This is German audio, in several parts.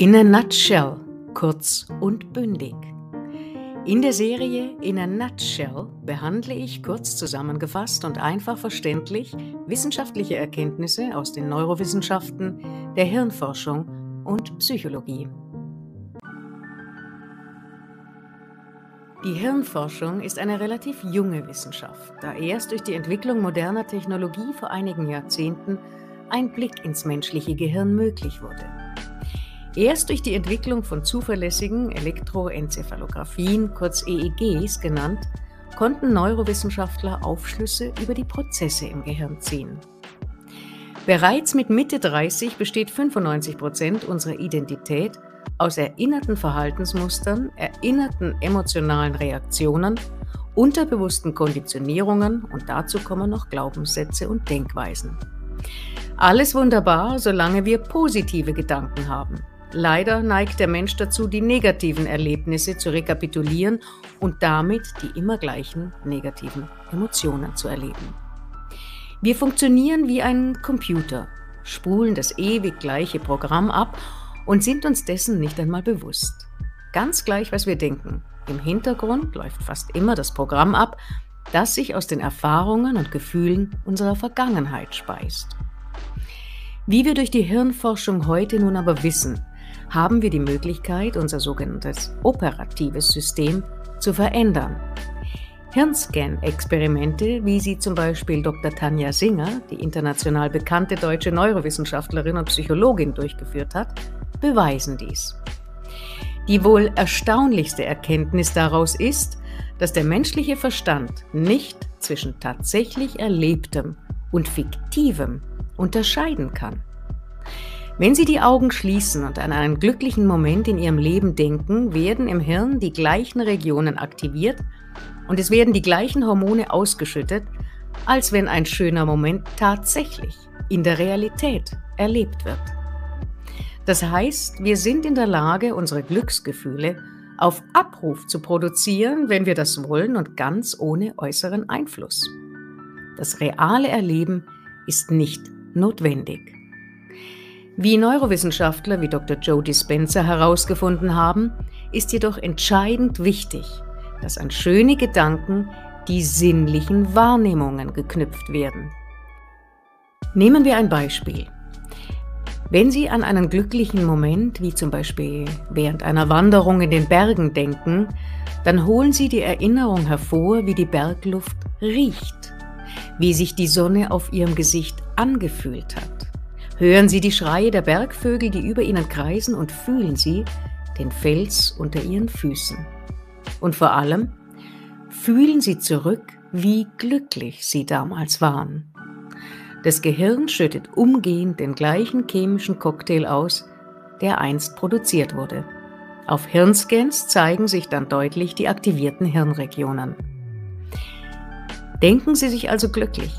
In a Nutshell, kurz und bündig. In der Serie In a Nutshell behandle ich kurz zusammengefasst und einfach verständlich wissenschaftliche Erkenntnisse aus den Neurowissenschaften, der Hirnforschung und Psychologie. Die Hirnforschung ist eine relativ junge Wissenschaft, da erst durch die Entwicklung moderner Technologie vor einigen Jahrzehnten ein Blick ins menschliche Gehirn möglich wurde. Erst durch die Entwicklung von zuverlässigen Elektroenzephalographien, kurz EEGs genannt, konnten Neurowissenschaftler Aufschlüsse über die Prozesse im Gehirn ziehen. Bereits mit Mitte 30 besteht 95 Prozent unserer Identität aus erinnerten Verhaltensmustern, erinnerten emotionalen Reaktionen, unterbewussten Konditionierungen und dazu kommen noch Glaubenssätze und Denkweisen. Alles wunderbar, solange wir positive Gedanken haben. Leider neigt der Mensch dazu, die negativen Erlebnisse zu rekapitulieren und damit die immer gleichen negativen Emotionen zu erleben. Wir funktionieren wie ein Computer, spulen das ewig gleiche Programm ab und sind uns dessen nicht einmal bewusst. Ganz gleich, was wir denken. Im Hintergrund läuft fast immer das Programm ab, das sich aus den Erfahrungen und Gefühlen unserer Vergangenheit speist. Wie wir durch die Hirnforschung heute nun aber wissen, haben wir die Möglichkeit, unser sogenanntes operatives System zu verändern. Hirnscan-Experimente, wie sie zum Beispiel Dr. Tanja Singer, die international bekannte deutsche Neurowissenschaftlerin und Psychologin, durchgeführt hat, beweisen dies. Die wohl erstaunlichste Erkenntnis daraus ist, dass der menschliche Verstand nicht zwischen tatsächlich Erlebtem und Fiktivem unterscheiden kann. Wenn Sie die Augen schließen und an einen glücklichen Moment in Ihrem Leben denken, werden im Hirn die gleichen Regionen aktiviert und es werden die gleichen Hormone ausgeschüttet, als wenn ein schöner Moment tatsächlich in der Realität erlebt wird. Das heißt, wir sind in der Lage, unsere Glücksgefühle auf Abruf zu produzieren, wenn wir das wollen und ganz ohne äußeren Einfluss. Das reale Erleben ist nicht notwendig. Wie Neurowissenschaftler wie Dr. Joe Dispenza herausgefunden haben, ist jedoch entscheidend wichtig, dass an schöne Gedanken die sinnlichen Wahrnehmungen geknüpft werden. Nehmen wir ein Beispiel. Wenn Sie an einen glücklichen Moment, wie zum Beispiel während einer Wanderung in den Bergen denken, dann holen Sie die Erinnerung hervor, wie die Bergluft riecht, wie sich die Sonne auf Ihrem Gesicht angefühlt hat Hören Sie die Schreie der Bergvögel, die über Ihnen kreisen, und fühlen Sie den Fels unter Ihren Füßen. Und vor allem fühlen Sie zurück, wie glücklich Sie damals waren. Das Gehirn schüttet umgehend den gleichen chemischen Cocktail aus, der einst produziert wurde. Auf Hirnscans zeigen sich dann deutlich die aktivierten Hirnregionen. Denken Sie sich also glücklich,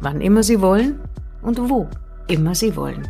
wann immer Sie wollen und wo immer Sie wollen.